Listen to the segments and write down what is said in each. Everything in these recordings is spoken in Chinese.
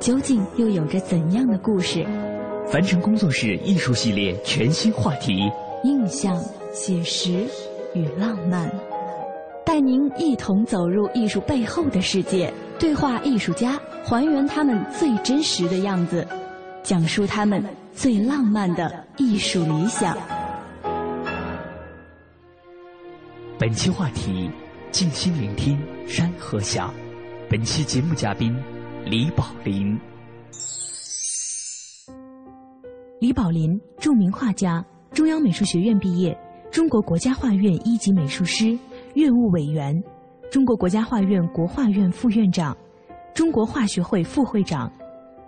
究竟又有着怎样的故事？凡尘工作室艺术系列全新话题：印象、写实与浪漫，带您一同走入艺术背后的世界，对话艺术家，还原他们最真实的样子。讲述他们最浪漫的艺术理想。本期话题：静心聆听山河响。本期节目嘉宾：李宝林。李宝林，著名画家，中央美术学院毕业，中国国家画院一级美术师、院务委员，中国国家画院国画院副院长，中国画学会副会长。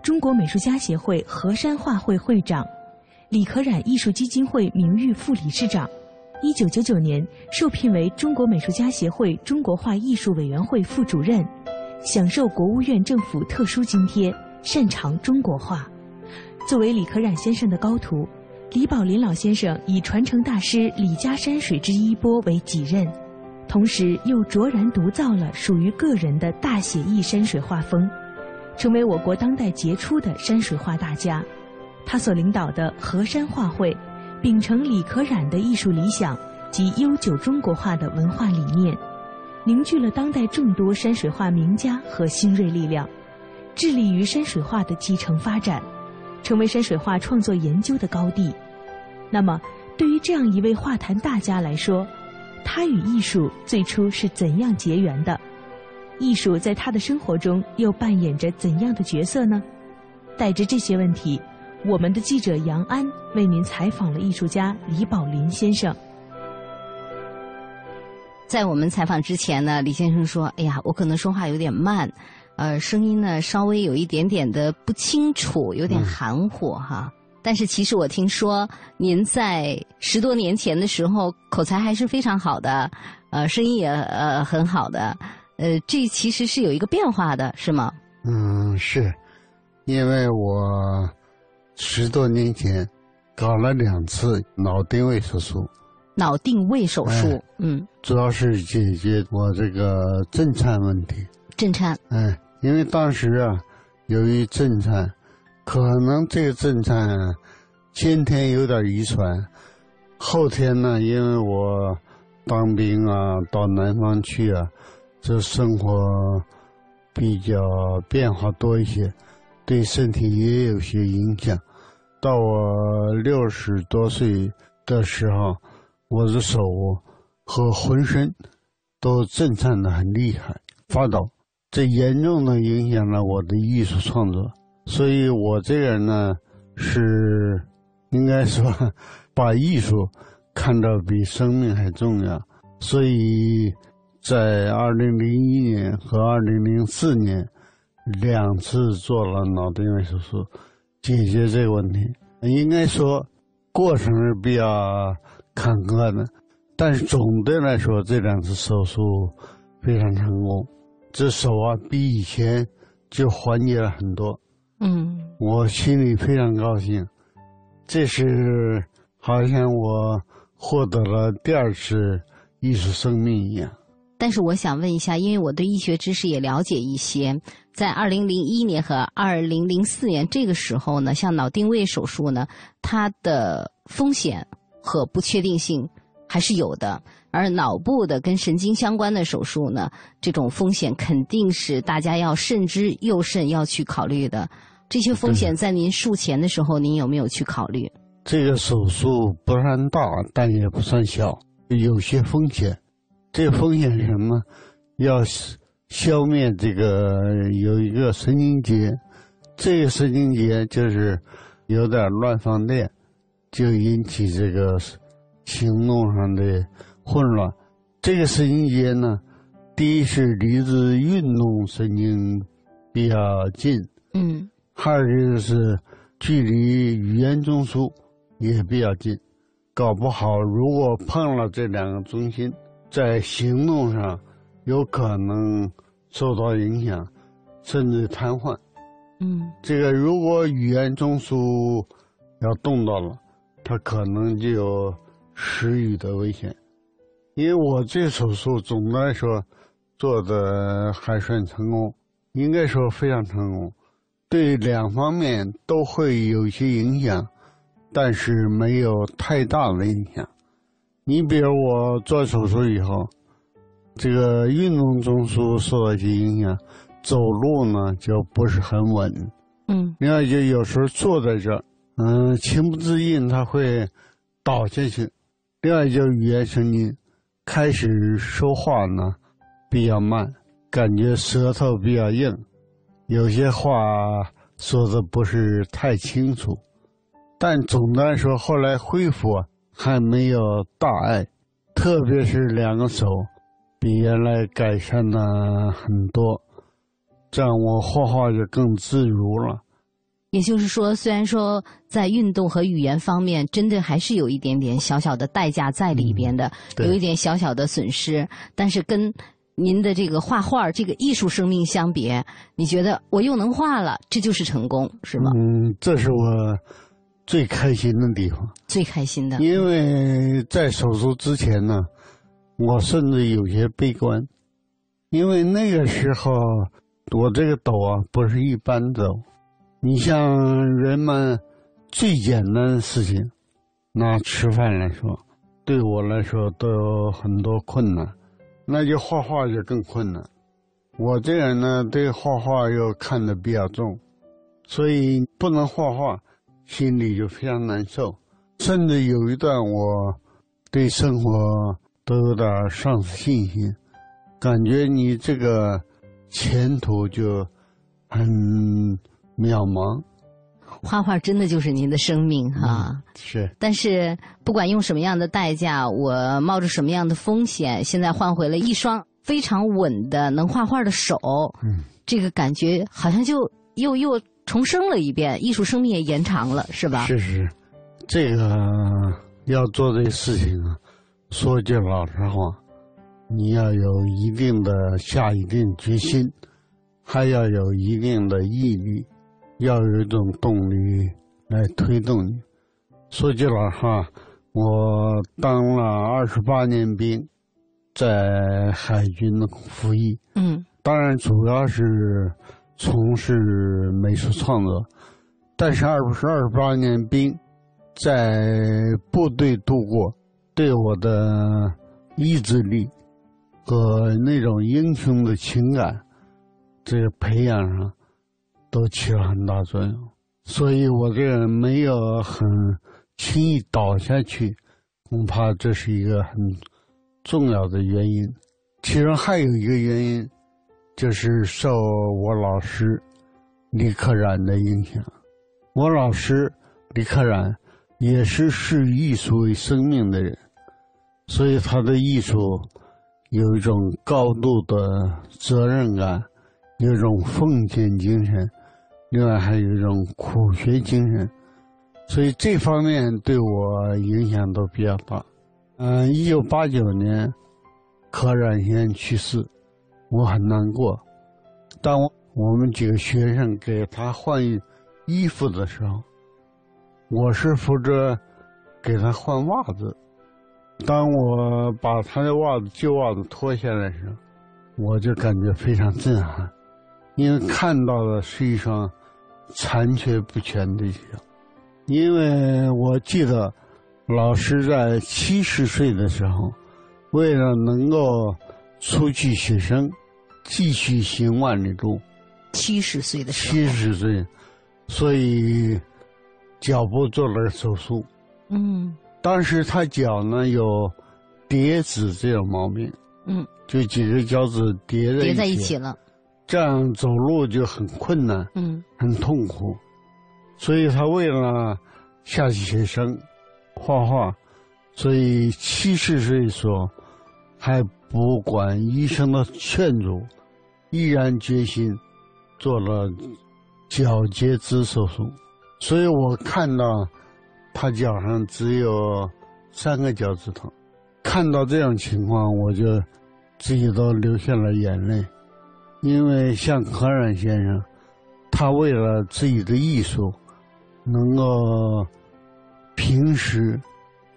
中国美术家协会河山画会会长，李可染艺术基金会名誉副理事长，一九九九年受聘为中国美术家协会中国画艺术委员会副主任，享受国务院政府特殊津贴，擅长中国画。作为李可染先生的高徒，李宝林老先生以传承大师李家山水之衣钵为己任，同时又卓然独造了属于个人的大写意山水画风。成为我国当代杰出的山水画大家，他所领导的河山画会，秉承李可染的艺术理想及悠久中国画的文化理念，凝聚了当代众多山水画名家和新锐力量，致力于山水画的继承发展，成为山水画创作研究的高地。那么，对于这样一位画坛大家来说，他与艺术最初是怎样结缘的？艺术在他的生活中又扮演着怎样的角色呢？带着这些问题，我们的记者杨安为您采访了艺术家李宝林先生。在我们采访之前呢，李先生说：“哎呀，我可能说话有点慢，呃，声音呢稍微有一点点的不清楚，有点含糊哈。但是其实我听说您在十多年前的时候口才还是非常好的，呃，声音也呃很好的。”呃，这其实是有一个变化的，是吗？嗯，是，因为我十多年前搞了两次脑定位手术。脑定位手术，嗯，主要是解决我这个震颤问题。震颤。哎，因为当时啊，由于震颤，可能这个震颤先天有点遗传，后天呢，因为我当兵啊，到南方去啊。这生活比较变化多一些，对身体也有些影响。到我六十多岁的时候，我的手和浑身都震颤的很厉害，发抖，这严重的影响了我的艺术创作。所以我这人呢，是应该说把艺术看得比生命还重要，所以。在二零零一年和二零零四年，两次做了脑定位手术，解决这个问题。应该说，过程是比较坎坷的，但是总的来说，这两次手术非常成功。这手啊，比以前就缓解了很多。嗯，我心里非常高兴。这是好像我获得了第二次艺术生命一样。但是我想问一下，因为我对医学知识也了解一些，在二零零一年和二零零四年这个时候呢，像脑定位手术呢，它的风险和不确定性还是有的，而脑部的跟神经相关的手术呢，这种风险肯定是大家要慎之又慎要去考虑的。这些风险在您术前的时候，您有没有去考虑？这个手术不算大，但也不算小，有些风险。这个风险是什么？要消灭这个有一个神经节，这个神经节就是有点乱放电，就引起这个行动上的混乱。这个神经节呢，第一是离子运动神经比较近，嗯，二就是距离语言中枢也比较近，搞不好如果碰了这两个中心，在行动上。有可能受到影响，甚至瘫痪。嗯，这个如果语言中枢要动到了，它可能就有失语的危险。因为我这手术总的来说做的还算成功，应该说非常成功，对两方面都会有一些影响，但是没有太大的影响。你比如我做手术以后。这个运动中枢受到一些影响，走路呢就不是很稳。嗯，另外就有时候坐在这儿，嗯，情不自禁他会倒下去。另外就是语言神经开始说话呢比较慢，感觉舌头比较硬，有些话说的不是太清楚。但总的来说，后来恢复还没有大碍，特别是两个手。比原来改善了很多，这样我画画就更自如了。也就是说，虽然说在运动和语言方面，真的还是有一点点小小的代价在里边的，有一点小小的损失，但是跟您的这个画画这个艺术生命相比，你觉得我又能画了，这就是成功，是吗？嗯，这是我最开心的地方，最开心的。因为在手术之前呢。我甚至有些悲观，因为那个时候我这个抖啊不是一般抖。你像人们最简单的事情，拿吃饭来说，对我来说都有很多困难，那就画画就更困难。我这人呢对画画又看得比较重，所以不能画画，心里就非常难受。甚至有一段我对生活。都有点丧失信心，感觉你这个前途就很渺茫。画画真的就是您的生命哈，是。但是不管用什么样的代价，我冒着什么样的风险，现在换回了一双非常稳的能画画的手，嗯，这个感觉好像就又又重生了一遍，艺术生命也延长了，是吧？是是，这个要做这事情啊。说句老实话，你要有一定的下一定决心，还要有一定的毅力，要有一种动力来推动你。说句老实话，我当了二十八年兵，在海军服役。嗯，当然主要是从事美术创作，但是二十二十八年兵，在部队度过。对我的意志力和那种英雄的情感，这个培养上都起了很大作用。所以我这个没有很轻易倒下去，恐怕这是一个很重要的原因。其中还有一个原因，就是受我老师李可染的影响。我老师李可染也是视艺术为生命的人。所以他的艺术有一种高度的责任感，有一种奉献精神，另外还有一种苦学精神，所以这方面对我影响都比较大。嗯，一九八九年，柯染先去世，我很难过。当我们几个学生给他换衣服的时候，我是负责给他换袜子。当我把他的袜子旧袜子脱下来时候，我就感觉非常震撼，因为看到的是一双残缺不全的脚。因为我记得老师在七十岁的时候，为了能够出去学生，继续行万里路，七十岁的时候，七十岁，所以脚部做了手术。嗯当时他脚呢有叠趾这种毛病，嗯，就几个脚趾叠在叠在一起了。这样走路就很困难，嗯很痛苦。所以他为了下去写生、画画，所以七十岁时候还不管医生的劝阻，毅然决心做了脚截肢手术。所以我看到他脚上只有三个脚趾头，看到这种情况，我就自己都流下了眼泪。因为像可染先生，他为了自己的艺术，能够平时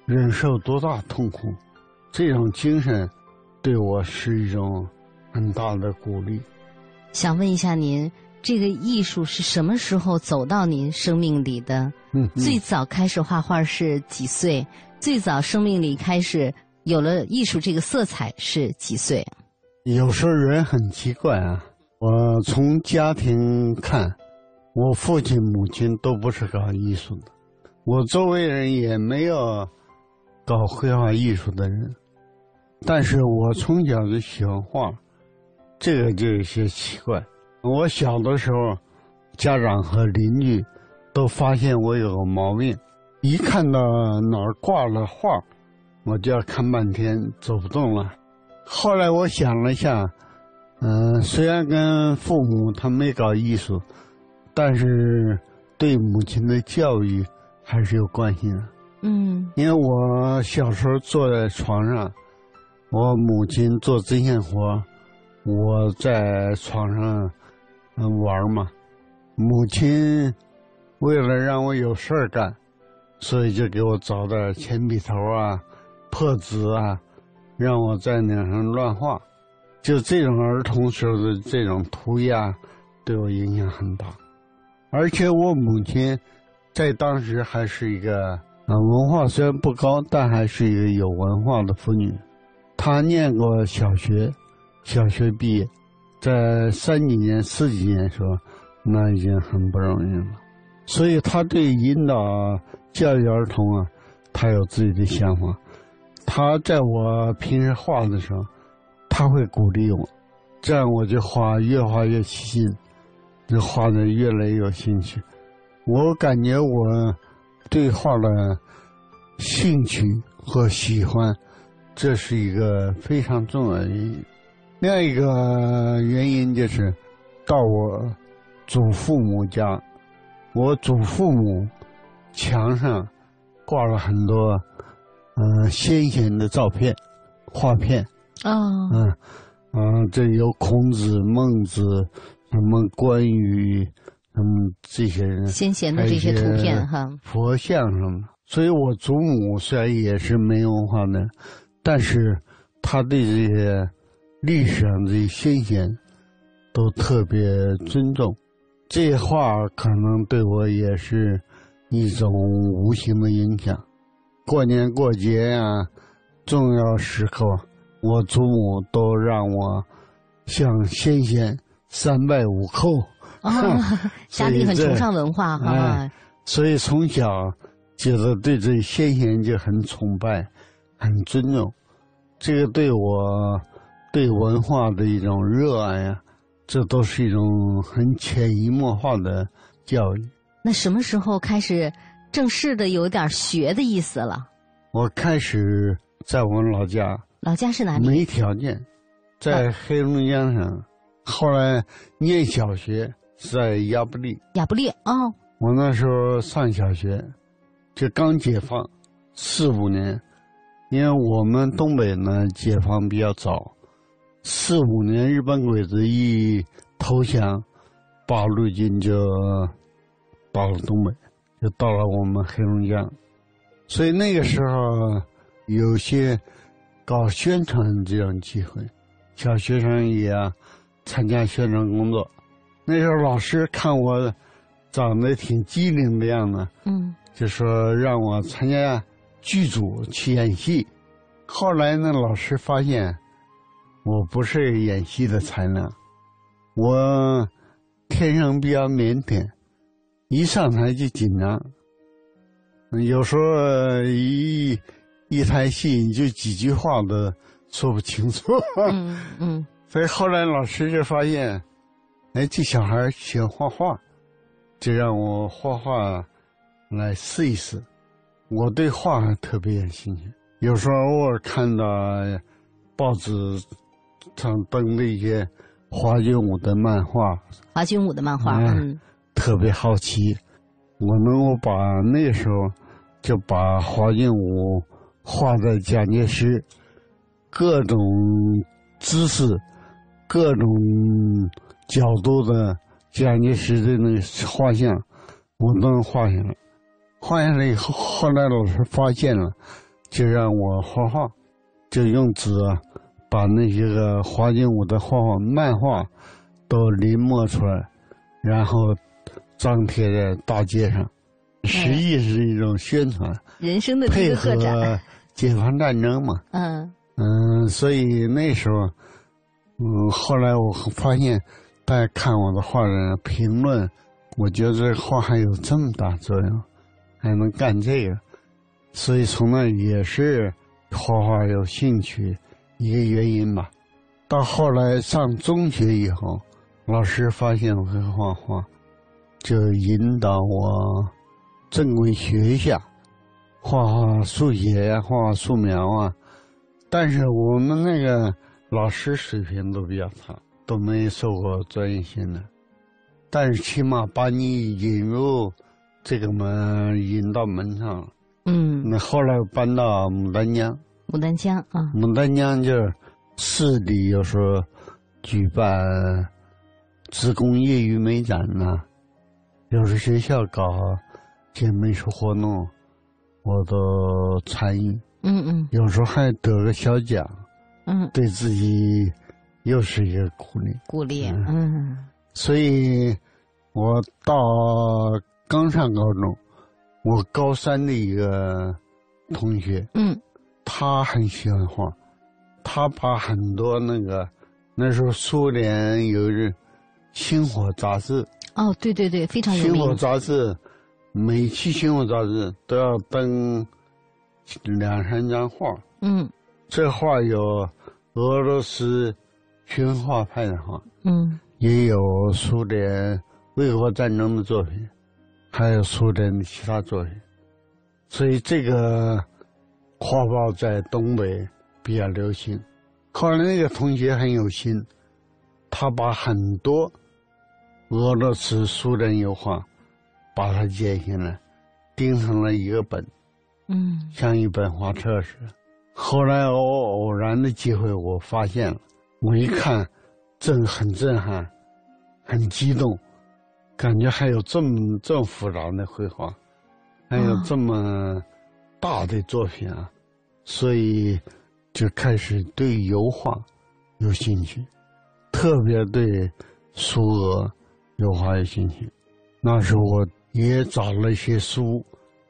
忍受多大痛苦，这种精神对我是一种很大的鼓励。想问一下您，这个艺术是什么时候走到您生命里的？嗯，嗯最早开始画画是几岁？最早生命里开始有了艺术这个色彩是几岁？有时候人很奇怪啊。我从家庭看，我父亲、母亲都不是搞艺术的，我周围人也没有搞绘画艺术的人，但是我从小就喜欢画，这个就有些奇怪。我小的时候，家长和邻居都发现我有个毛病，一看到哪儿挂了画，我就要看半天，走不动了。后来我想了一下，嗯、虽然跟父母他没搞艺术，但是对母亲的教育还是有关系的。嗯因为我小时候坐在床上，我母亲做针线活，我在床上嗯玩嘛。母亲为了让我有事儿干，所以就给我找点铅笔头啊、破纸啊，让我在脸上乱画。就这种儿童时候的这种涂鸦，对我影响很大。而且我母亲在当时还是一个啊，文化虽然不高，但还是一个有文化的妇女。她念过小学，小学毕业，在三几年、四几年时候，那已经很不容易了。所以她对引导教育儿童啊，她有自己的想法。他在我平时画的时候，他会鼓励我，这样我就画越画越起劲，就画的越来越有兴趣。我感觉我对画的兴趣和喜欢，这是一个非常重要的原因。另外一个原因就是，到我祖父母家，我祖父母墙上挂了很多嗯、呃先贤的照片、画片，哦嗯嗯，这有孔子、孟子，什么关羽，嗯，这些人先贤的这些图片哈，佛像什么。所以我祖母虽然也是没文化的，但是她对这些历史上这些先贤都特别尊重。这些话可能对我也是一种无形的影响。过年过节呀、重要时刻，我祖母都让我向先贤三拜五叩。哦，家里很崇尚文化哈哎，所以从小就是对这先贤就很崇拜、很尊重，这个对我对文化的一种热爱呀，这都是一种很潜移默化的教育。那什么时候开始正式的有点学的意思了？我开始在我们老家老家是哪里？没条件，在黑龙江省，后来念小学是在亚布力。亚布力哦，我那时候上小学，就刚解放，四五年，因为我们东北呢解放比较早，四五年日本鬼子一投降，八路军就到了东北，就到了我们黑龙江，所以那个时候有些搞宣传这种机会，小学生也参加宣传工作。那时候老师看我长得挺机灵的样子，嗯就说让我参加剧组去演戏。后来呢，老师发现我不是演戏的才能，我天生比较腼腆，一上台就紧张，有时候一一台戏你就几句话都说不清楚。嗯嗯，所以后来老师就发现，哎，这小孩喜欢画画，就让我画画来试一试。我对画特别有兴趣，有时候偶尔看到报纸上登的一些华军武的漫画，华军武的漫画，嗯，特别好奇。我能够把那时候就把华军舞画在蒋介石各种姿势、各种角度的蒋介石的那个画像，我都能画下来。画下来以后，后来老师发现了，就让我画画，就用纸把那些个华军舞的画画漫画都临摹出来，然后张贴在大街上，实际是一种宣传，人生的配合解放战争嘛。嗯嗯，所以那时候，嗯，后来我发现，大家看我的画人评论，我觉得这画还有这么大作用。还能干这个，所以从那也是画画有兴趣一个原因吧。到后来上中学以后，老师发现我会画画，就引导我正规学一下画画速写呀，画画素描啊。但是我们那个老师水平都比较差，都没受过专业训练。但是起码把你引入。这个门引到门上了，嗯，那后来搬到牡丹江，牡丹江啊，牡丹江就是市里有时候举办职工业余美展呐，有时学校搞些美术活动，我都参与，嗯嗯，有时候还得个小奖，嗯，对自己又是一个鼓励，鼓励，嗯，所以我到。刚上高中，我高三的一个同学，嗯，他很喜欢画，他把很多那个那时候苏联有一《星火》杂志，哦，对对对，非常有名。星火杂志，每期星火杂志都要登两三张画，嗯，这画有俄罗斯军画派的画，嗯，也有苏联卫国战争的作品。还有苏联的其他作品，所以这个画报在东北比较流行。后来那个同学很有心，他把很多俄罗斯、苏联油画把它剪下来，钉成了一个本，嗯，像一本画册似的。后来我偶然的机会，我发现了，我一看，震很震撼，很激动。感觉还有这么这么复杂的绘画，还有这么大的作品啊，所以就开始对油画有兴趣，特别对苏俄油画有心情。那时候我也找了一些书，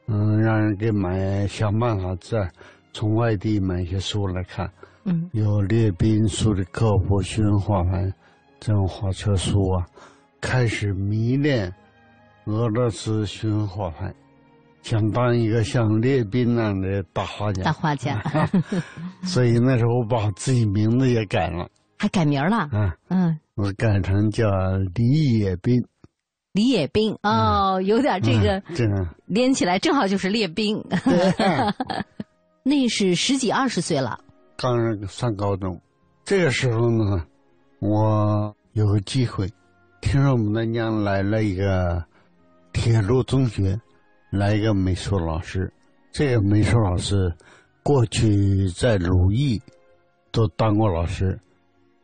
嗯，让人给买，想办法在从外地买一些书来看。嗯，有列宾、苏里科夫、新画派这种画册书啊。开始迷恋俄罗斯熏画派，想当一个像列宾那样的大画家。大画家，所以那时候我把自己名字也改了，还改名了。嗯嗯，我改成叫李野兵。李野兵哦，有点这个，这连起来正好就是列兵。那是十几二十岁了，刚上高中，这个时候呢，我有个机会。听说牡丹江来了一个铁路中学，来一个美术老师。这个美术老师过去在鲁艺都当过老师，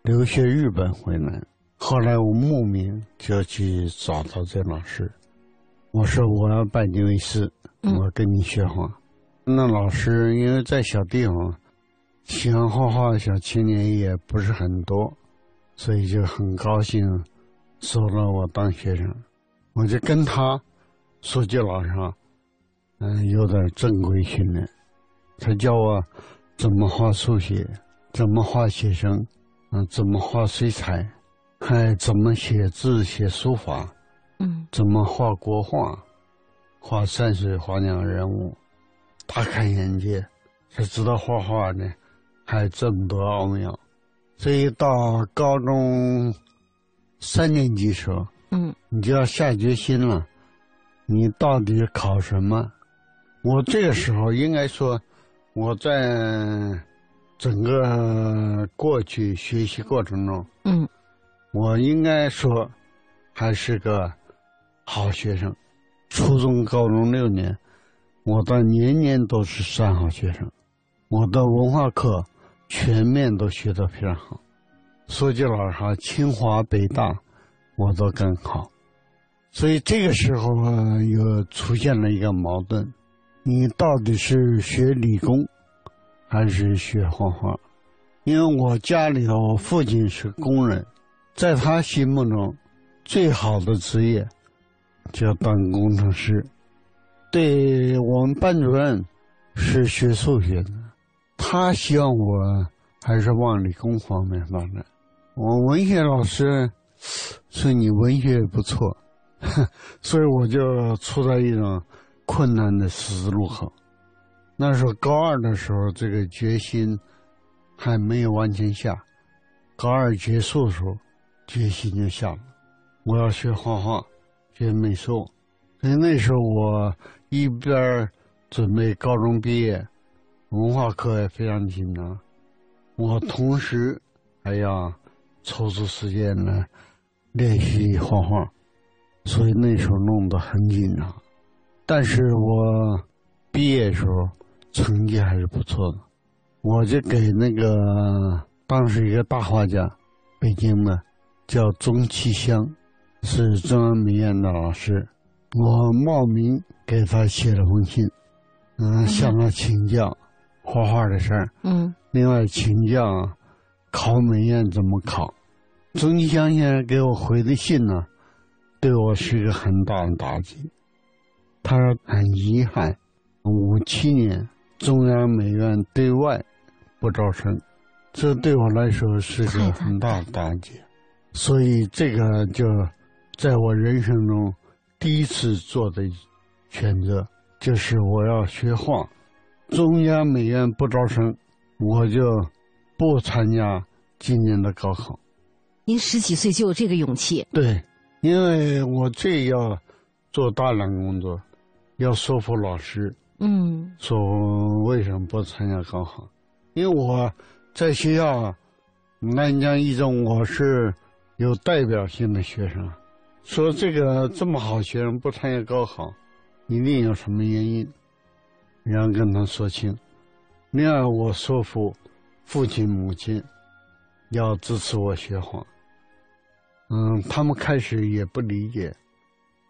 留学日本回来。后来我慕名就去找到这老师，我说我要拜你为师，我跟你学画。那老师因为在小地方，喜欢画画的小青年也不是很多，所以就很高兴。收了我当学生，我就跟他说句老实话，嗯，有点正规训练。他教我怎么画速写，怎么画写生，嗯，怎么画水彩，还怎么写字写书法。嗯，怎么画国画，画山水画鸟人物，大开眼界，才知道画画呢还这么多奥妙。所以到高中三年级时候，嗯，你就要下决心了，你到底考什么？我这个时候应该说，我在整个过去学习过程中，嗯，我应该说还是个好学生。初中、高中六年，我的年年都是三好学生，我的文化课全面都学得非常好。说句老实话，清华、北大我都更好。所以这个时候啊，又出现了一个矛盾：你到底是学理工，还是学画画？因为我家里头，我父亲是工人，在他心目中，最好的职业就要当工程师。对我们班主任是学数学的，他希望我还是往理工方面发展。我文学老师说你文学不错，所以我就处在一种困难的十字路口。那时候高二的时候，这个决心还没有完全下。高二结束的时候，决心就下了，我要学画画，学美术。所以那时候我一边准备高中毕业，文化课也非常紧张，我同时还要抽出时间来练习画画，所以那时候弄得很紧张。但是我毕业的时候成绩还是不错的，我就给那个当时一个大画家，北京的，叫钟其香，是中央美院的老师。我冒名给他写了封信，嗯，向他请教画画的事儿，嗯，另外请教考美院怎么考。钟其香先生给我回的信呢，对我是一个很大的打击。他说很遗憾，五七年中央美院对外不招生，这对我来说是个很大的打击。所以这个就在我人生中。第一次做的选择就是我要学画，中央美院不招生，我就不参加今年的高考。您十几岁就有这个勇气？对，因为我最要做大量工作，要说服老师。嗯，说为什么不参加高考？因为我在学校啊南江一中，我是有代表性的学生。说这个这么好学生不参加高考，一定有什么原因，然后跟他说清。另外，我说服父亲母亲要支持我学画。嗯，他们开始也不理解，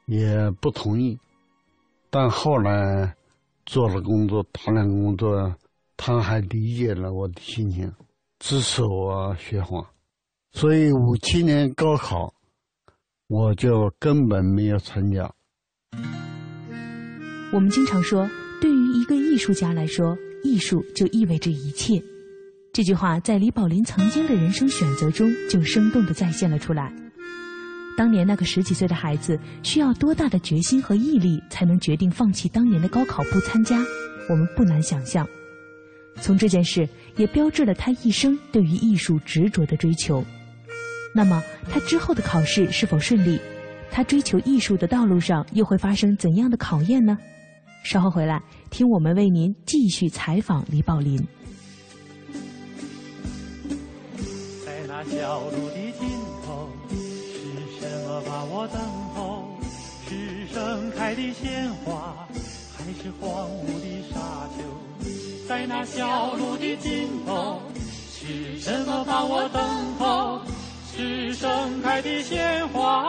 也不同意，但后来做了工作，大量工作，他还理解了我的心情，支持我学画。所以五七年高考。我就根本没有参加。我们经常说，对于一个艺术家来说，艺术就意味着一切。这句话在李宝林曾经的人生选择中就生动的再现了出来。当年那个十几岁的孩子需要多大的决心和毅力，才能决定放弃当年的高考不参加？我们不难想象。从这件事也标志了他一生对于艺术执着的追求。那么，他之后的考试是否顺利？他追求艺术的道路上又会发生怎样的考验呢？稍后回来，听我们为您继续采访李宝林。在那小路的尽头，把我等候？是盛开的鲜花，还是荒芜的沙丘？在那小路的尽头，是什么把我等候？是盛开的鲜花，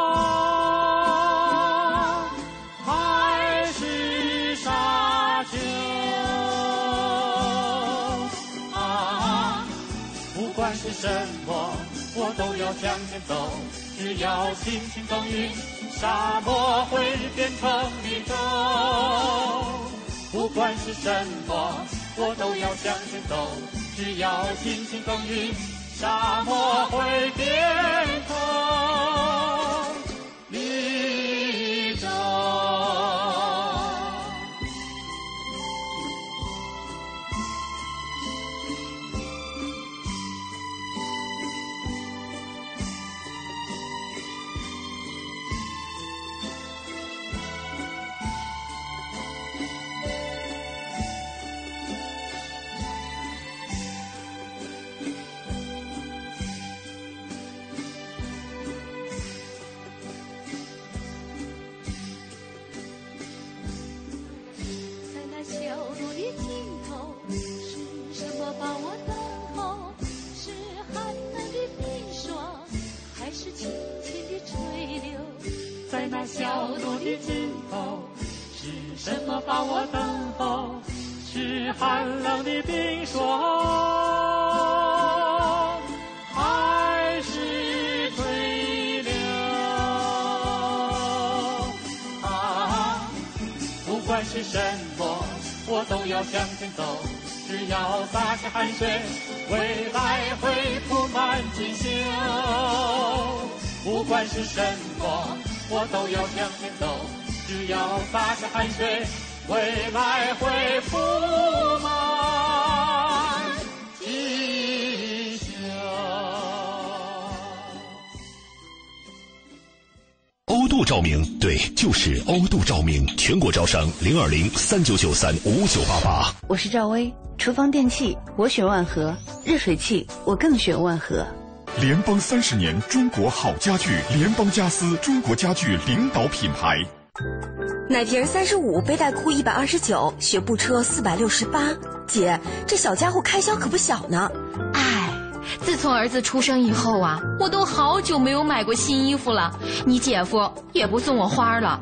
还是沙丘？啊，不管是什么，我都要向前走。只要轻轻耕耘，沙漠会变成绿洲。不管是什么，我都要向前走。只要轻轻耕耘。沙漠会变成的尽头，是什么把我等候？是寒冷的冰霜，还是退了？啊，不管是什么，我都要向前走。只要洒下汗水，未来会铺满锦绣。不管是什么，我都要向前走。只要洒下汗水，未来会铺满锦绣。欧度照明，对，就是欧度照明，全国招商零二零三九九三五九八八。我是赵薇，厨房电器我选万和，热水器我更选万和。联邦三十年，中国好家具，联邦家私，中国家具领导品牌。奶瓶三十五，背带裤一百二十九，学步车四百六十八。姐，这小家伙开销可不小呢。哎，自从儿子出生以后啊，我都好久没有买过新衣服了。你姐夫也不送我花了。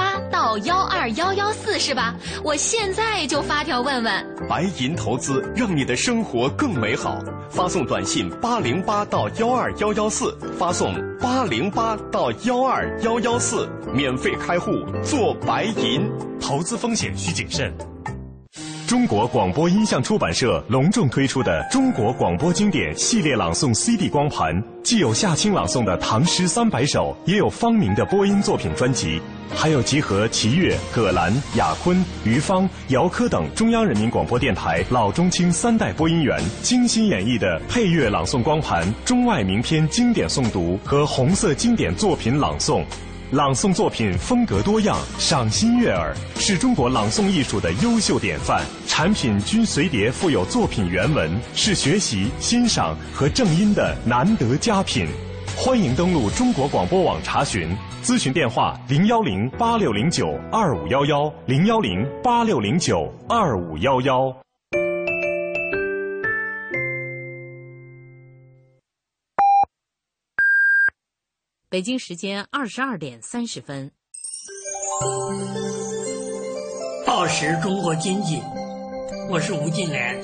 二幺幺四是吧？我现在就发条问问。白银投资让你的生活更美好。发送短信八零八到幺二幺幺四，发送八零八到幺二幺幺四，免费开户做白银。投资风险需谨慎。中国广播音像出版社隆重推出的《中国广播经典系列朗诵 CD 光盘》，既有夏青朗诵的唐诗三百首，也有方明的播音作品专辑，还有集合齐越、葛兰、雅坤、于芳、姚科等中央人民广播电台老中青三代播音员精心演绎的配乐朗诵光盘、中外名篇经典诵读和红色经典作品朗诵。朗诵作品风格多样，赏心悦耳，是中国朗诵艺术的优秀典范。产品均随碟附有作品原文，是学习、欣赏和正音的难得佳品。欢迎登录中国广播网查询，咨询电话：零幺零八六零九二五幺幺，零幺零八六零九二五幺幺。北京时间二十二点三十分。报时中国经济，我是吴敬琏。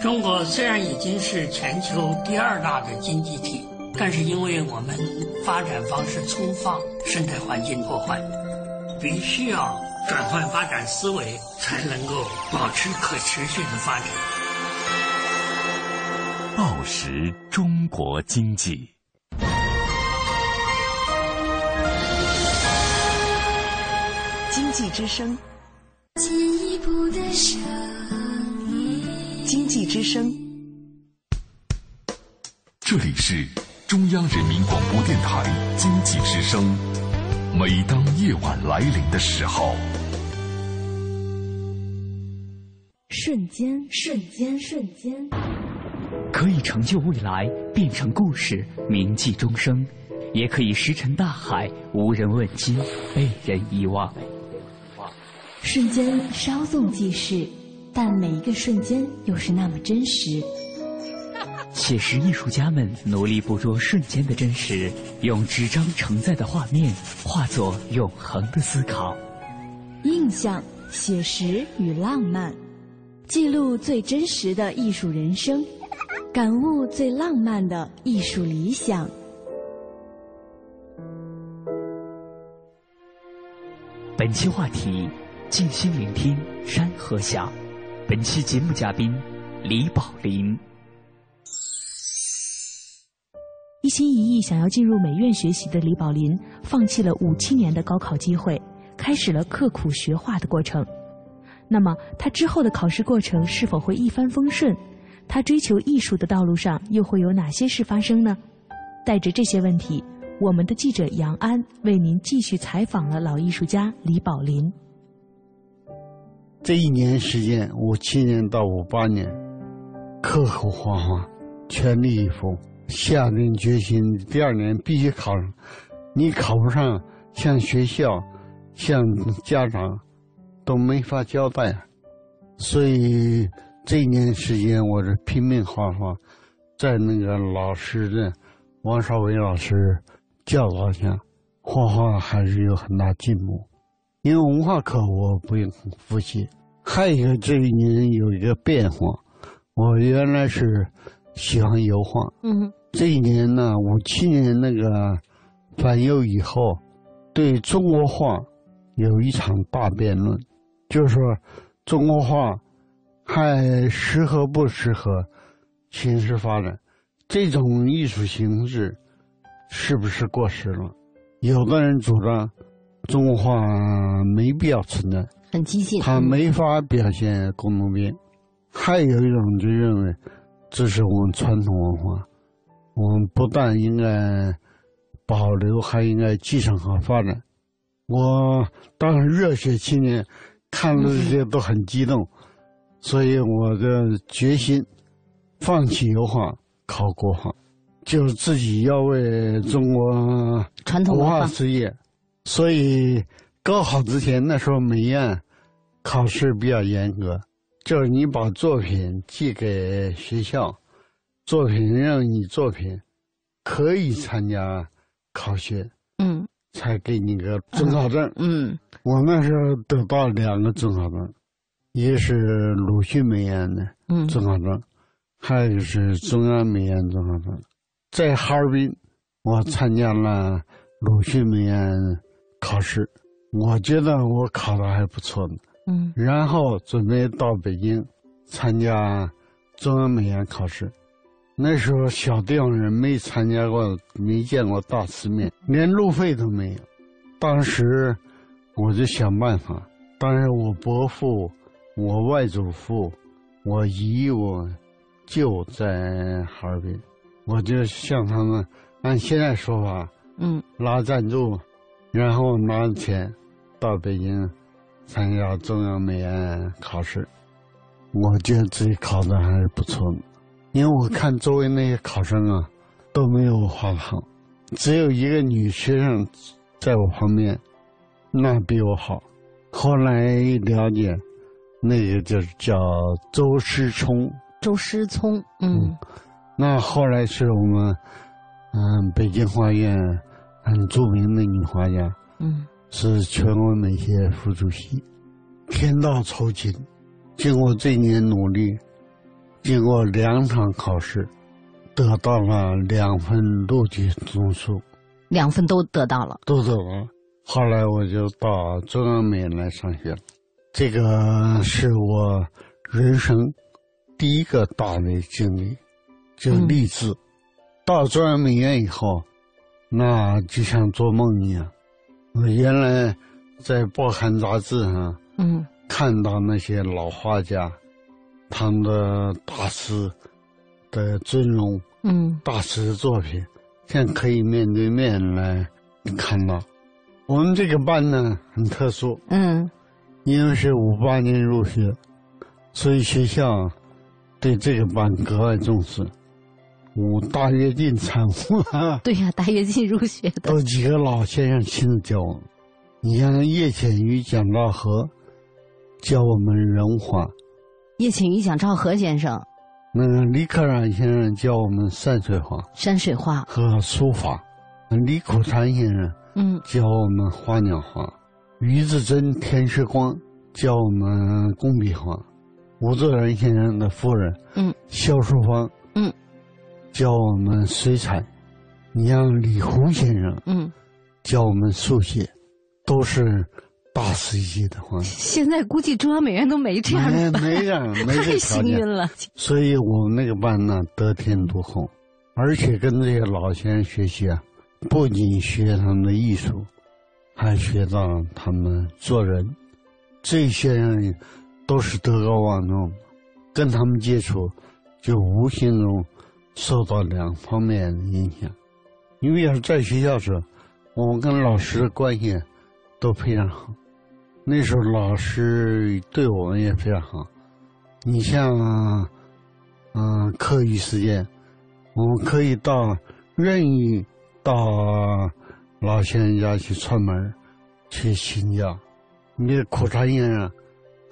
中国虽然已经是全球第二大的经济体，但是因为我们发展方式粗放，生态环境破坏，必须要转换发展思维，才能够保持可持续的发展。报时中国经济。经济之声，进一步的声音。经济之声，这里是中央人民广播电台经济之声。每当夜晚来临的时候，瞬间，瞬间，瞬间，可以成就未来，变成故事，铭记终生；也可以石沉大海，无人问津，被人遗忘。瞬间稍纵即逝，但每一个瞬间又是那么真实。写实艺术家们努力捕捉瞬间的真实，用纸张承载的画面化作永恒的思考。印象、写实与浪漫，记录最真实的艺术人生，感悟最浪漫的艺术理想。本期话题。静心聆听山河响。本期节目嘉宾李宝林。一心一意想要进入美院学习的李宝林，放弃了五七年的高考机会，开始了刻苦学画的过程。那么，他之后的考试过程是否会一帆风顺？他追求艺术的道路上又会有哪些事发生呢？带着这些问题，我们的记者杨安为您继续采访了老艺术家李宝林。这一年时间，五七年到五八年，刻苦画画，全力以赴，下定决心，第二年必须考上。你考不上，向学校、向家长都没法交代。所以这一年时间，我是拼命画画，在那个老师的王少伟老师教导下，画画还是有很大进步。因为文化课我不用复习，还有一个这一年有一个变化，我原来是喜欢油画，嗯，这一年呢，五七年那个反右以后，对中国画有一场大辩论，就是说中国画还适合不适合形式发展，这种艺术形式是不是过时了？有的人主张。中国画没必要存在，很激进，它没法表现工农兵。还有一种就认为，这是我们传统文化，我们不但应该保留，还应该继承和发展。我当时热血青年，看了这些都很激动，所以我的决心，放弃油画，考国画，就是自己要为中国传统文化事业。所以高考之前那时候美院考试比较严格，就是你把作品寄给学校，作品让你作品可以参加考学，嗯，才给你个准考证。嗯，我那时候得到两个准考证，一个是鲁迅美院的准考证，还有一个是中央美院准考证。在哈尔滨，我参加了鲁迅美院。考试，我觉得我考的还不错呢。嗯，然后准备到北京参加中央美院考试。那时候小地方人没参加过，没见过大世面，连路费都没有。当时我就想办法。当时我伯父、我外祖父、我姨、我舅在哈尔滨，我就向他们按现在说法，嗯，拉赞助。然后拿钱到北京参加中央美院考试，我觉得自己考的还是不错的，因为我看周围那些考生啊都没有我画的好，只有一个女学生在我旁边，那比我好。后来了解，那个就是叫周师聪。周师聪，嗯，那后来是我们嗯北京画院。很著名的女画家，嗯，是全国美协副主席。天道酬勤，经过这一年努力，经过两场考试，得到了两份录取中书，两份都得到了，都得了。后来我就到中央美院来上学了，这个是我人生第一个大的经历，就励志。到中央美院以后。那就像做梦一样，我原来在报刊杂志上，嗯，看到那些老画家，他们的大师的尊容，嗯，大师的作品，现在可以面对面来看到。我们这个班呢很特殊，嗯，因为是五八年入学，所以学校对这个班格外重视。五大跃进产物啊！对呀，大跃进入学的，都几个老先生亲自教我。你像叶浅予、蒋大和教我们人画。叶浅予、蒋兆和先生。那个李可染先生教我们山水画。山水画和书法。李苦禅先生嗯教我们花鸟画。于志珍、田世光教我们工笔画。吴作人先生的夫人嗯肖淑芳嗯。教我们水彩，你像李洪先生，嗯，教我们速写，都是大师级的话。现在估计中央美院都没这样的，没这样，没这太幸运了。所以我们那个班呢，得天独厚，而且跟这些老先生学习啊，不仅学他们的艺术，还学到了他们做人。这些人都是德高望重，跟他们接触，就无形中。受到两方面的影响，因为要是在学校时，我们跟老师的关系都非常好。那时候老师对我们也非常好。你像，嗯，课余时间，我们可以到任意到老先生家去串门去请教。你苦茶先生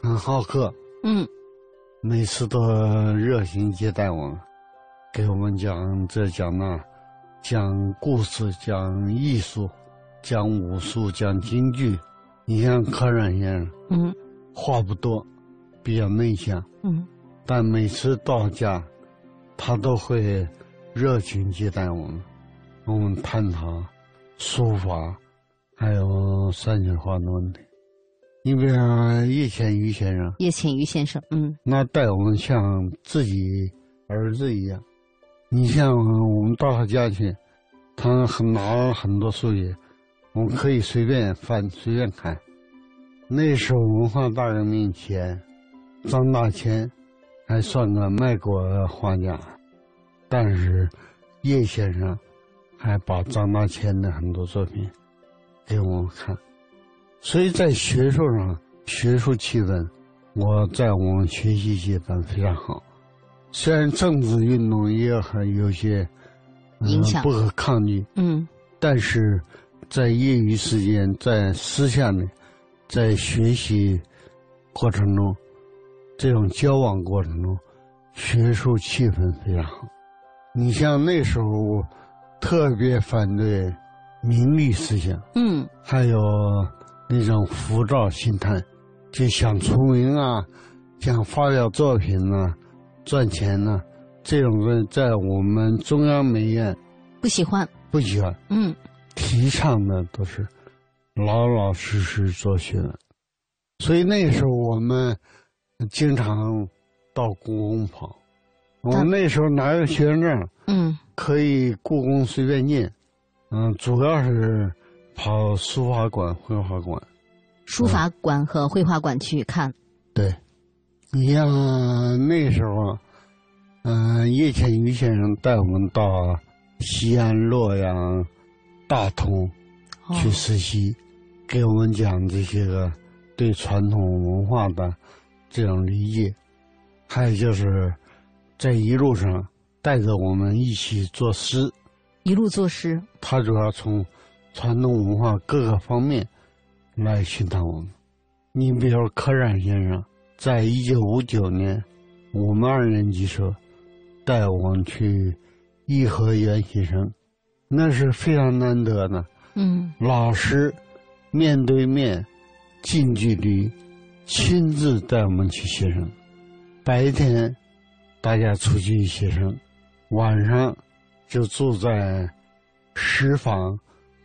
很好客，嗯，每次都热情接待我们，给我们讲这讲那，讲故事，讲艺术，讲武术，讲京剧。你像柯冉先生，嗯，话不多，比较内向，嗯，但每次到家，他都会热情接待我们，跟我们探讨书法，还有山水画的问题。你比方叶浅予先生，叶浅予先生，嗯，那待我们像自己儿子一样。你像我们到他家去，他很拿了很多书籍。我们可以随便翻、随便看。那时候文化大革命前，张大千还算个卖国的画家，但是叶先生还把张大千的很多作品给我们看。所以在学术上，学术气氛，我在我们学习阶段非常好。虽然政治运动也很有些影响，不可抗拒，嗯，但是。在业余时间，在私下里，在学习过程中，这种交往过程中，学术气氛非常好。你像那时候，特别反对名利思想，嗯，还有那种浮躁心态，就想出名啊，想发表作品啊，赚钱呢，这种人在我们中央美院不喜欢，不喜欢，嗯。提倡的都是老老实实做学问，所以那时候我们经常到故宫跑。我们那时候拿着学生证，嗯，可以故宫随便进，嗯，主要是跑书法馆、绘画馆。书法馆和绘画馆去看。对，你像那时候，嗯，叶浅予先生带我们到西安、洛阳。大同去实习，给我们讲这些个对传统文化的这种理解，还有就是在一路上带着我们一起作诗，一路作诗。他主要从传统文化各个方面来熏陶我们。你比如柯染先生，在一九五九年，我们二年级时候带我们去颐和园写生。那是非常难得的，嗯，老师面对面、近距离、亲自带我们去写生。白天大家出去写生，晚上就住在石坊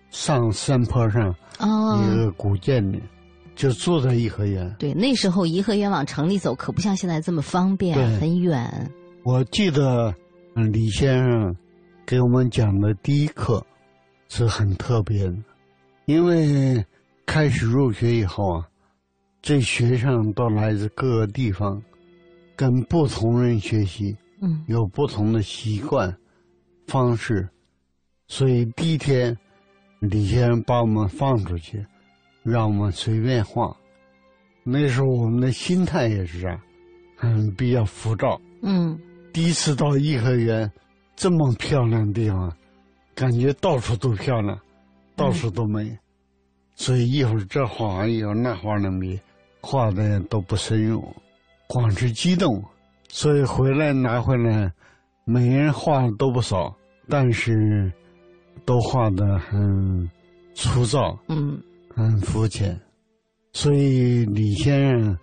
上山坡上一个古建里，就住在颐和园。对，那时候颐和园往城里走可不像现在这么方便，很远。我记得李先生。给我们讲的第一课是很特别的，因为开始入学以后啊，这学生都来自各个地方，跟不同人学习，嗯，有不同的习惯方式，所以第一天李先生把我们放出去，让我们随便画。那时候我们的心态也是这样，嗯，比较浮躁，嗯，第一次到颐和园。这么漂亮的地方，感觉到处都漂亮，到处都美，所以一会儿这画完，一会儿那画那美，画的都不深入，光是激动。所以回来拿回来，每人画的都不少，但是都画的很粗糙，嗯，很肤浅。所以李先生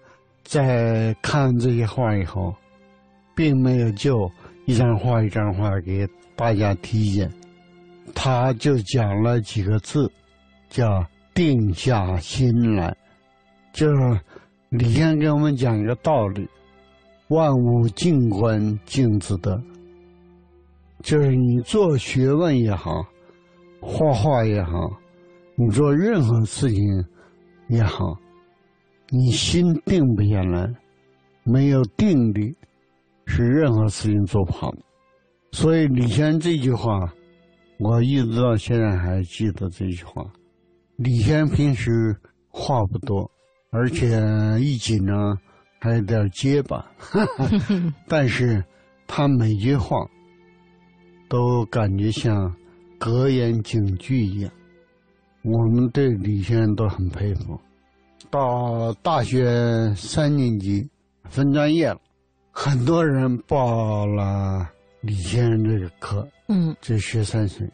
在看这些画以后，并没有就。一张画一张画给大家提意见，他就讲了几个字，叫“定下心来”。就是李先给我们讲一个道理：“万物静观静自得。”就是你做学问也好，画画也好，你做任何事情也好，你心定不下来，没有定力。是任何事情做不好的，所以李先生这句话，我一直到现在还记得这句话。李先生平时话不多，而且一紧张还有点结巴，但是他每句话都感觉像格言警句一样。我们对李先生都很佩服。到大学三年级分专业了，很多人报了李先生这个课，嗯，就学三岁。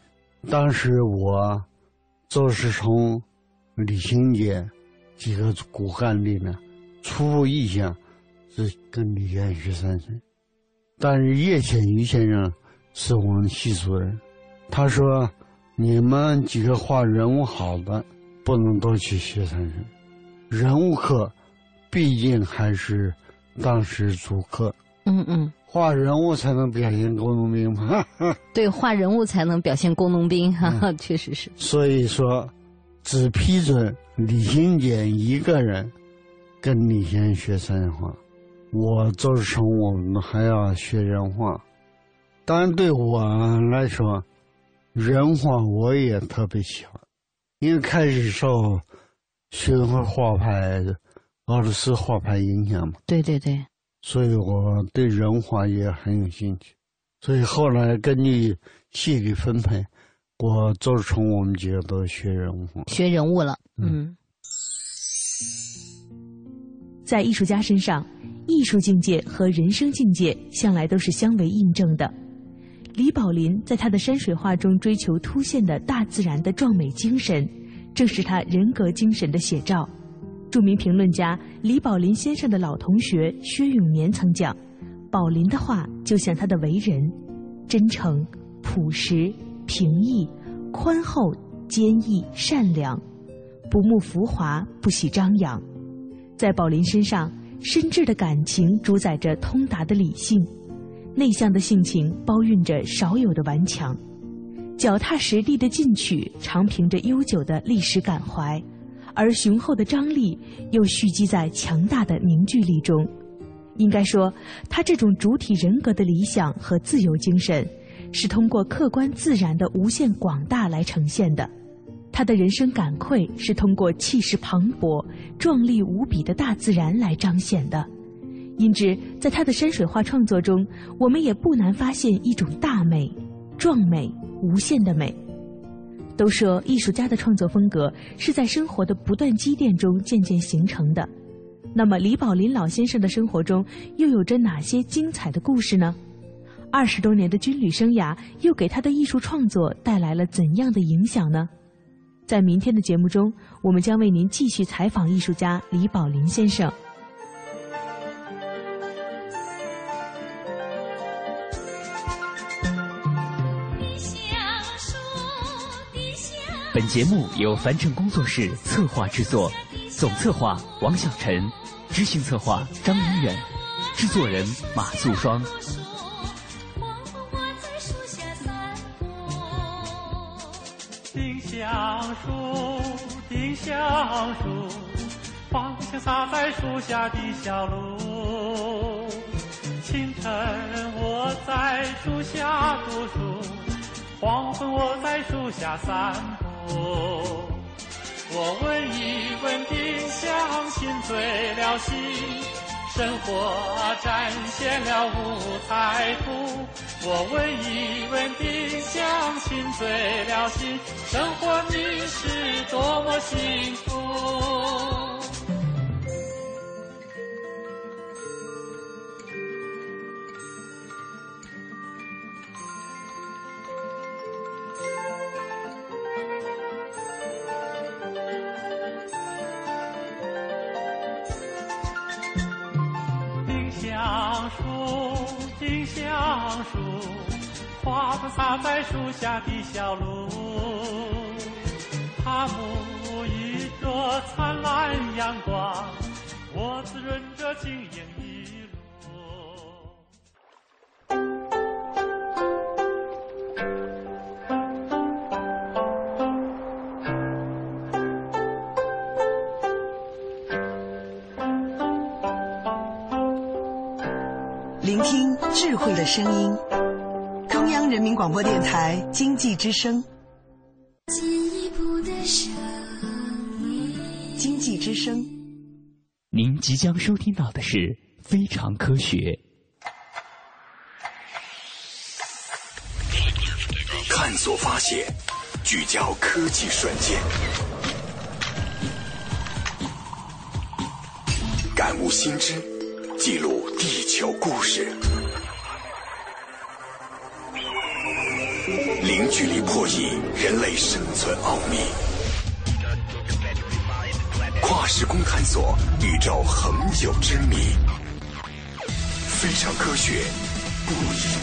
当时我就是从、李行杰几个骨干里呢，初步意向是跟李先生学三岁，但是叶浅予先生是我们系主任，他说。你们几个画人物好的，不能都去学三岁。人物课，毕竟还是当时主课。嗯嗯，画人物才能表现工农兵嘛。对，画人物才能表现工农兵，哈哈，确实是。所以说，只批准李行俭一个人跟李先学三岁画。我周世成，我们还要学人画。当然，对我来说。人画我也特别喜欢，因为开始受学会画派、俄罗斯画派影响嘛。对对对，所以我对人画也很有兴趣。所以后来根据系里分配，我周世从我们几个都学人物，学人物了。嗯，在艺术家身上，艺术境界和人生境界向来都是相为印证的。李宝林在他的山水画中追求突现的大自然的壮美精神，正是他人格精神的写照。著名评论家李宝林先生的老同学薛永年曾讲：“宝林的话就像他的为人，真诚、朴实、平易、宽厚、坚毅、善良，不慕浮华，不喜张扬。在宝林身上，深挚的感情主宰着通达的理性。”内向的性情包蕴着少有的顽强，脚踏实地的进取常凭着悠久的历史感怀，而雄厚的张力又蓄积在强大的凝聚力中。应该说，他这种主体人格的理想和自由精神，是通过客观自然的无限广大来呈现的。他的人生感愧是通过气势磅礴、壮丽无比的大自然来彰显的。因之，在他的山水画创作中，我们也不难发现一种大美、壮美、无限的美。都说艺术家的创作风格是在生活的不断积淀中渐渐形成的。那么，李宝林老先生的生活中又有着哪些精彩的故事呢？二十多年的军旅生涯又给他的艺术创作带来了怎样的影响呢？在明天的节目中，我们将为您继续采访艺术家李宝林先生。本节目由樊城工作室策划制作，总策划王小晨，执行策划张永远，制作人马素双。丁香树，丁香树，芳香洒在树下的小路。清晨我在树下读书，黄昏我在树下散步。我问一问丁香，心醉了心，生活展现了五彩图。我问一问丁香，心醉了心，生活你是多么幸福。爬在树下的小路，它沐浴着灿烂阳光，我滋润着晶莹一路。聆听智慧的声音。人民广播电台经济之声，经济之声，您即将收听到的是《非常科学》。探索发现，聚焦科技瞬间，感悟新知，记录地球故事，零距离破译人类生存奥秘，跨时空探索宇宙恒久之谜。非常科学，不一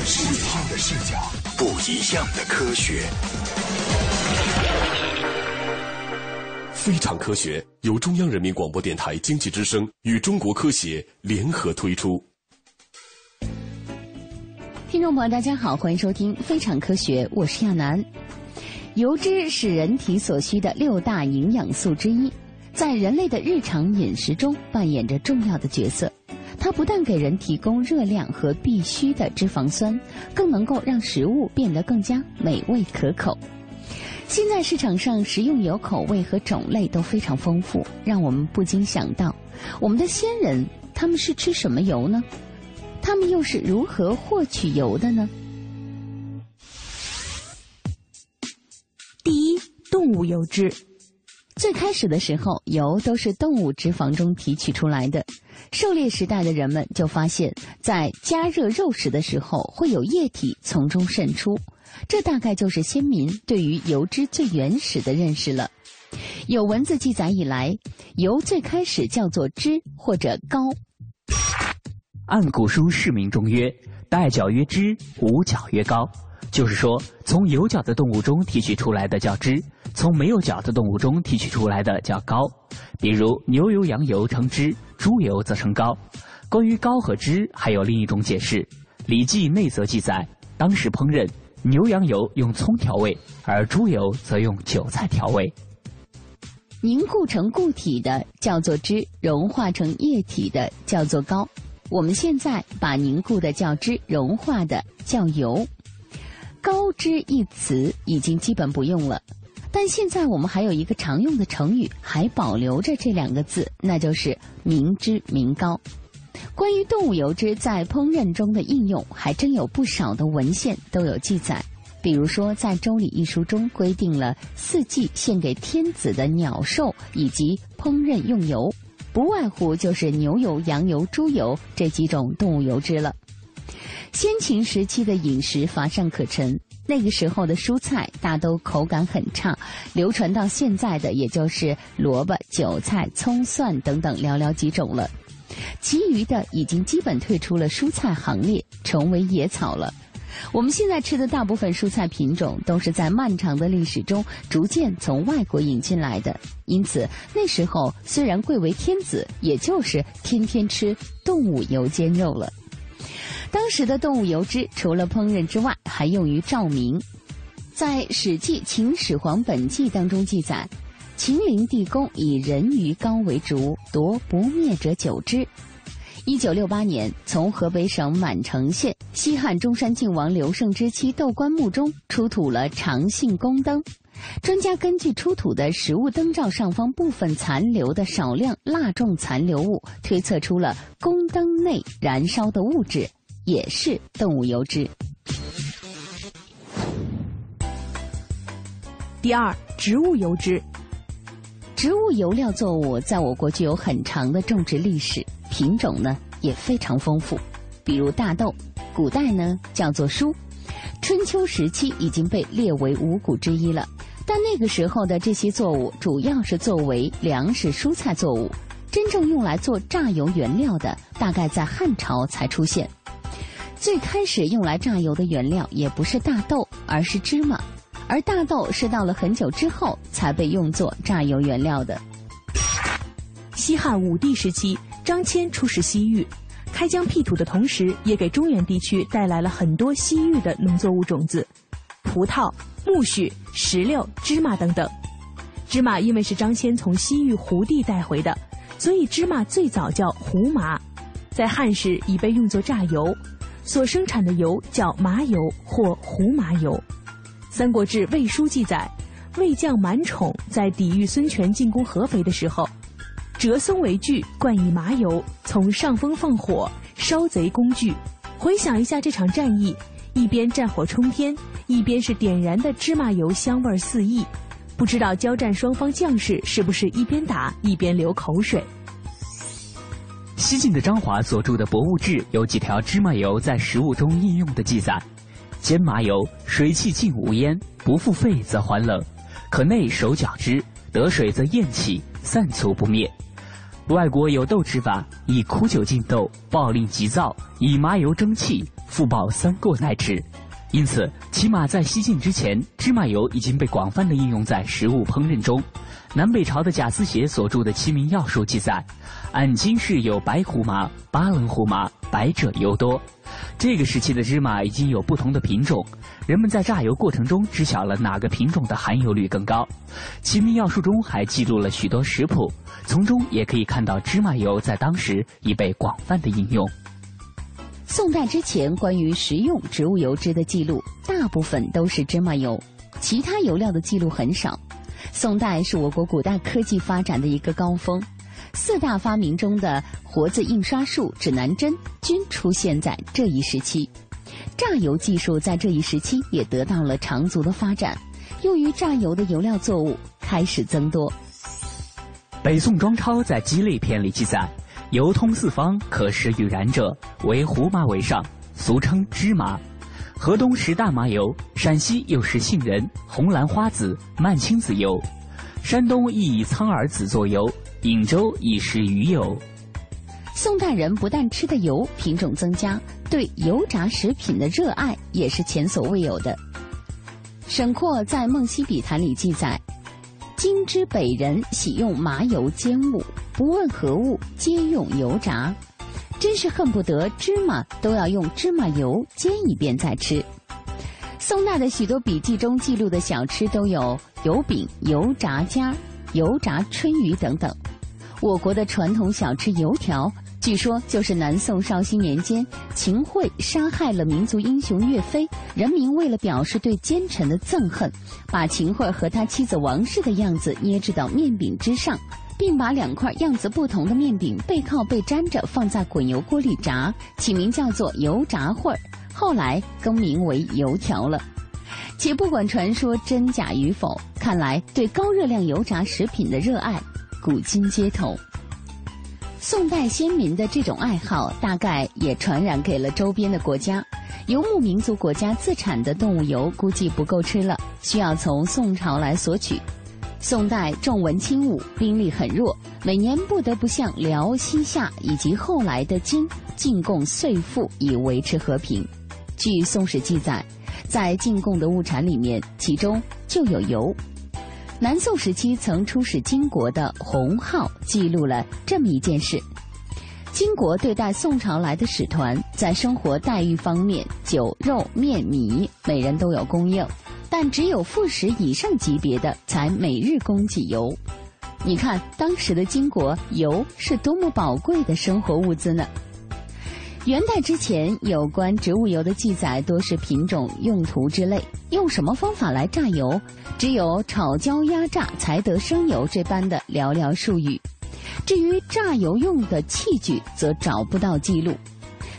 样的视角，不一样的科学。非常科学由中央人民广播电台经济之声与中国科协联合推出。听众朋友，大家好，欢迎收听《非常科学》，我是亚楠。油脂是人体所需的六大营养素之一，在人类的日常饮食中扮演着重要的角色。它不但给人提供热量和必需的脂肪酸，更能够让食物变得更加美味可口。现在市场上食用油口味和种类都非常丰富，让我们不禁想到，我们的先人他们是吃什么油呢？他们又是如何获取油的呢？第一，动物油脂。最开始的时候，油都是动物脂肪中提取出来的。狩猎时代的人们就发现，在加热肉食的时候，会有液体从中渗出。这大概就是先民对于油脂最原始的认识了。有文字记载以来，油最开始叫做脂或者膏。按古书《释名》中曰：“带角曰脂，无角曰膏。”就是说，从有角的动物中提取出来的叫脂，从没有角的动物中提取出来的叫膏。比如牛油、羊油称脂，猪油则称膏。关于膏和脂，还有另一种解释，《礼记内则》记载，当时烹饪，牛羊油用葱调味，而猪油则用韭菜调味。凝固成固体的叫做脂，融化成液体的叫做膏。我们现在把凝固的叫脂，融化的叫油。高脂一词已经基本不用了，但现在我们还有一个常用的成语还保留着这两个字，那就是明脂明膏。关于动物油脂在烹饪中的应用，还真有不少的文献都有记载。比如说，在《周礼》一书中规定了四季献给天子的鸟兽以及烹饪用油，不外乎就是牛油、羊油、猪油这几种动物油脂了。先秦时期的饮食乏善可陈，那个时候的蔬菜大都口感很差，流传到现在的也就是萝卜、韭菜、葱、蒜等等寥寥几种了，其余的已经基本退出了蔬菜行列，成为野草了。我们现在吃的大部分蔬菜品种都是在漫长的历史中逐渐从外国引进来的，因此那时候虽然贵为天子，也就是天天吃动物油煎肉了。当时的动物油脂除了烹饪之外，还用于照明。在《史记·秦始皇本纪》当中记载，秦陵地宫以人鱼膏为主，夺不灭者九之。一九六八年，从河北省满城县西汉中山靖王刘胜之妻窦棺木中出土了长信宫灯。专家根据出土的实物灯罩上方部分残留的少量蜡状残留物，推测出了宫灯内燃烧的物质。也是动物油脂。第二，植物油脂。植物油料作物在我国具有很长的种植历史，品种呢也非常丰富。比如大豆，古代呢叫做菽，春秋时期已经被列为五谷之一了。但那个时候的这些作物主要是作为粮食、蔬菜作物，真正用来做榨油原料的，大概在汉朝才出现。最开始用来榨油的原料也不是大豆，而是芝麻，而大豆是到了很久之后才被用作榨油原料的。西汉武帝时期，张骞出使西域，开疆辟土的同时，也给中原地区带来了很多西域的农作物种子，葡萄、苜蓿、石榴、芝麻等等。芝麻因为是张骞从西域胡地带回的，所以芝麻最早叫胡麻，在汉时已被用作榨油。所生产的油叫麻油或胡麻油，《三国志·魏书》记载，魏将满宠在抵御孙权进攻合肥的时候，折松为锯，灌以麻油，从上风放火，烧贼工具。回想一下这场战役，一边战火冲天，一边是点燃的芝麻油，香味四溢。不知道交战双方将士是不是一边打一边流口水？西晋的张华所著的《博物志》有几条芝麻油在食物中应用的记载：煎麻油，水气尽无烟，不复沸则还冷，可内手脚之，得水则咽气，散卒不灭。外国有豆制法，以苦酒浸豆，暴令急躁，以麻油蒸气，复爆三过乃止。因此，起码在西晋之前，芝麻油已经被广泛的应用在食物烹饪中。南北朝的贾思勰所著的《齐民要术》记载，按今世有白胡麻、巴棱胡麻，白者尤多。这个时期的芝麻已经有不同的品种，人们在榨油过程中知晓了哪个品种的含油率更高。《齐民要术》中还记录了许多食谱，从中也可以看到芝麻油在当时已被广泛的应用。宋代之前，关于食用植物油脂的记录，大部分都是芝麻油，其他油料的记录很少。宋代是我国古代科技发展的一个高峰，四大发明中的活字印刷术、指南针均出现在这一时期。榨油技术在这一时期也得到了长足的发展，用于榨油的油料作物开始增多。北宋庄超在《鸡肋篇》里记载。油通四方，可食与燃者，为胡麻为上，俗称芝麻。河东食大麻油，陕西又食杏仁、红兰花籽、蔓青籽油，山东亦以苍耳子作油，颍州亦食鱼油。宋代人不但吃的油品种增加，对油炸食品的热爱也是前所未有的。沈括在《梦溪笔谈》里记载。今之北人喜用麻油煎物，不问何物，皆用油炸，真是恨不得芝麻都要用芝麻油煎一遍再吃。宋代的许多笔记中记录的小吃都有油饼、油炸夹、油炸春鱼等等。我国的传统小吃油条。据说，就是南宋绍兴年间，秦桧杀害了民族英雄岳飞，人民为了表示对奸臣的憎恨，把秦桧和他妻子王氏的样子捏制到面饼之上，并把两块样子不同的面饼背靠背粘着放在滚油锅里炸，起名叫做油炸桧，后来更名为油条了。且不管传说真假与否，看来对高热量油炸食品的热爱，古今街头。宋代先民的这种爱好，大概也传染给了周边的国家。游牧民族国家自产的动物油估计不够吃了，需要从宋朝来索取。宋代重文轻武，兵力很弱，每年不得不向辽、西夏以及后来的金进贡岁赋，以维持和平。据《宋史》记载，在进贡的物产里面，其中就有油。南宋时期曾出使金国的洪浩记录了这么一件事：金国对待宋朝来的使团，在生活待遇方面，酒肉面米每人都有供应，但只有副使以上级别的才每日供给油。你看当时的金国，油是多么宝贵的生活物资呢？元代之前有关植物油的记载多是品种、用途之类，用什么方法来榨油，只有炒焦压榨才得生油这般的寥寥数语。至于榨油用的器具，则找不到记录。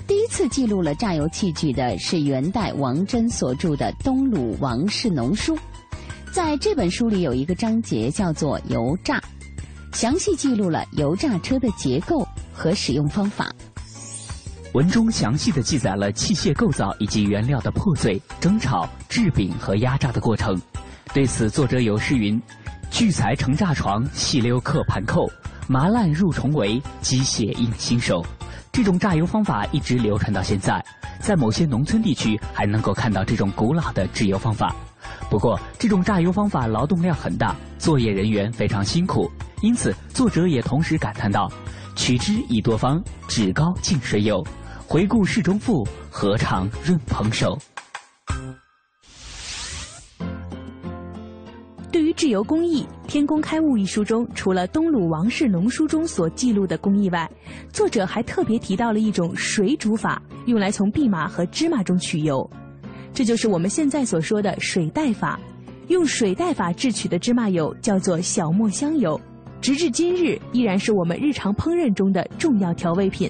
第一次记录了榨油器具的是元代王珍所著的《东鲁王氏农书》，在这本书里有一个章节叫做“油榨”，详细记录了油榨车的结构和使用方法。文中详细的记载了器械构造以及原料的破碎、蒸炒、制饼和压榨的过程。对此，作者有诗云：“聚财成炸床，细溜刻盘扣，麻烂入重围，机械应新手。”这种榨油方法一直流传到现在，在某些农村地区还能够看到这种古老的制油方法。不过，这种榨油方法劳动量很大，作业人员非常辛苦，因此作者也同时感叹道：“取之以多方，止高近水有。”回顾事中富，何尝润蓬手？制油工艺，《天工开物》一书中，除了东鲁王氏农书中所记录的工艺外，作者还特别提到了一种水煮法，用来从蓖麻和芝麻中取油。这就是我们现在所说的水袋法。用水袋法制取的芝麻油叫做小磨香油。直至今日依然是我们日常烹饪中的重要调味品。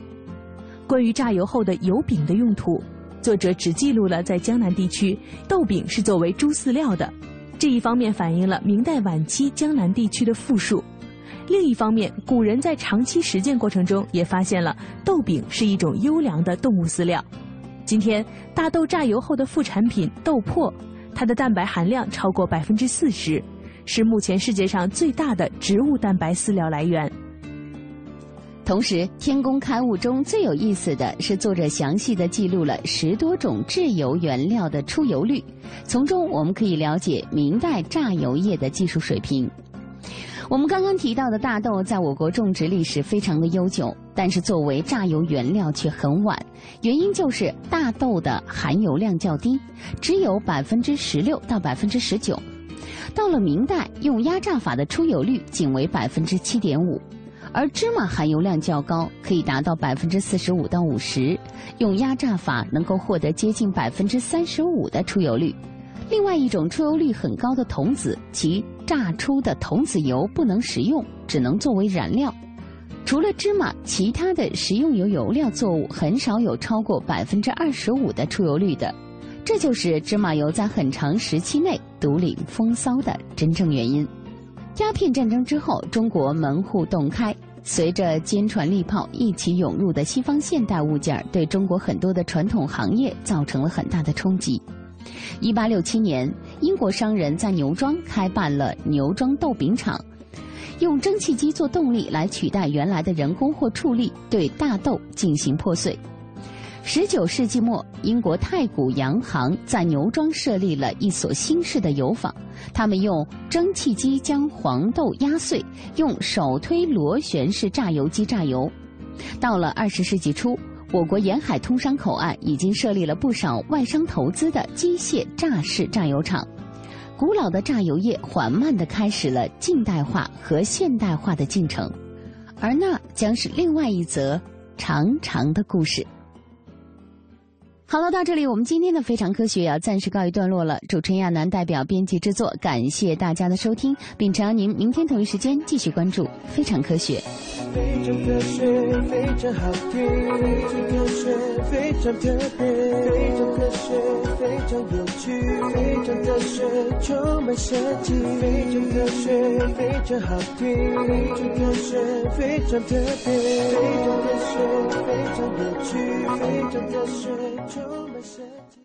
关于榨油后的油饼的用途，作者只记录了在江南地区豆饼是作为猪饲料的，这一方面反映了明代晚期江南地区的富庶。另一方面，古人在长期实践过程中也发现了豆饼是一种优良的动物饲料。今天，大豆榨油后的副产品豆粕，它的蛋白含量超过百分之四十，是目前世界上最大的植物蛋白饲料来源。同时，《天工刊物》中最有意思的是，作者详细的记录了十多种制油原料的出油率，从中我们可以了解明代榨油业的技术水平。我们刚刚提到的大豆在我国种植历史非常的悠久，但是作为榨油原料却很晚，原因就是大豆的含油量较低，只有百分之十六到百分之十九。到了明代，用压榨法的出油率仅为百分之七点五，而芝麻含油量较高，可以达到百分之四十五到五十，用压榨法能够获得接近百分之三十五的出油率。另外一种出油率很高的童子，其榨出的童子油不能食用，只能作为燃料。除了芝麻，其他的食用油油料作物很少有超过百分之二十五的出油率的。这就是芝麻油在很长时期内独领风骚的真正原因。鸦片战争之后，中国门户洞开，随着坚船利炮一起涌入的西方现代物件，对中国很多的传统行业造成了很大的冲击。一八六七年，英国商人在牛庄开办了牛庄豆饼厂，用蒸汽机做动力来取代原来的人工或畜力，对大豆进行破碎。十九世纪末，英国太古洋行在牛庄设立了一所新式的油坊，他们用蒸汽机将黄豆压碎，用手推螺旋式榨油机榨油。到了二十世纪初。我国沿海通商口岸已经设立了不少外商投资的机械榨式榨油厂，古老的榨油业缓慢地开始了近代化和现代化的进程，而那将是另外一则长长的故事。好了，到这里我们今天的非常科学要暂时告一段落了。主持人亚楠代表编辑制作，感谢大家的收听，并诚邀您明天同一时间继续关注非常科学。非常科学，非常好听，非常科学，非常特别，非常科学，非常有趣，非常科学，充满神奇。非常科学，非常好听，非常科学，非常特别，非常科学，非常有趣，非常科学，充满神奇。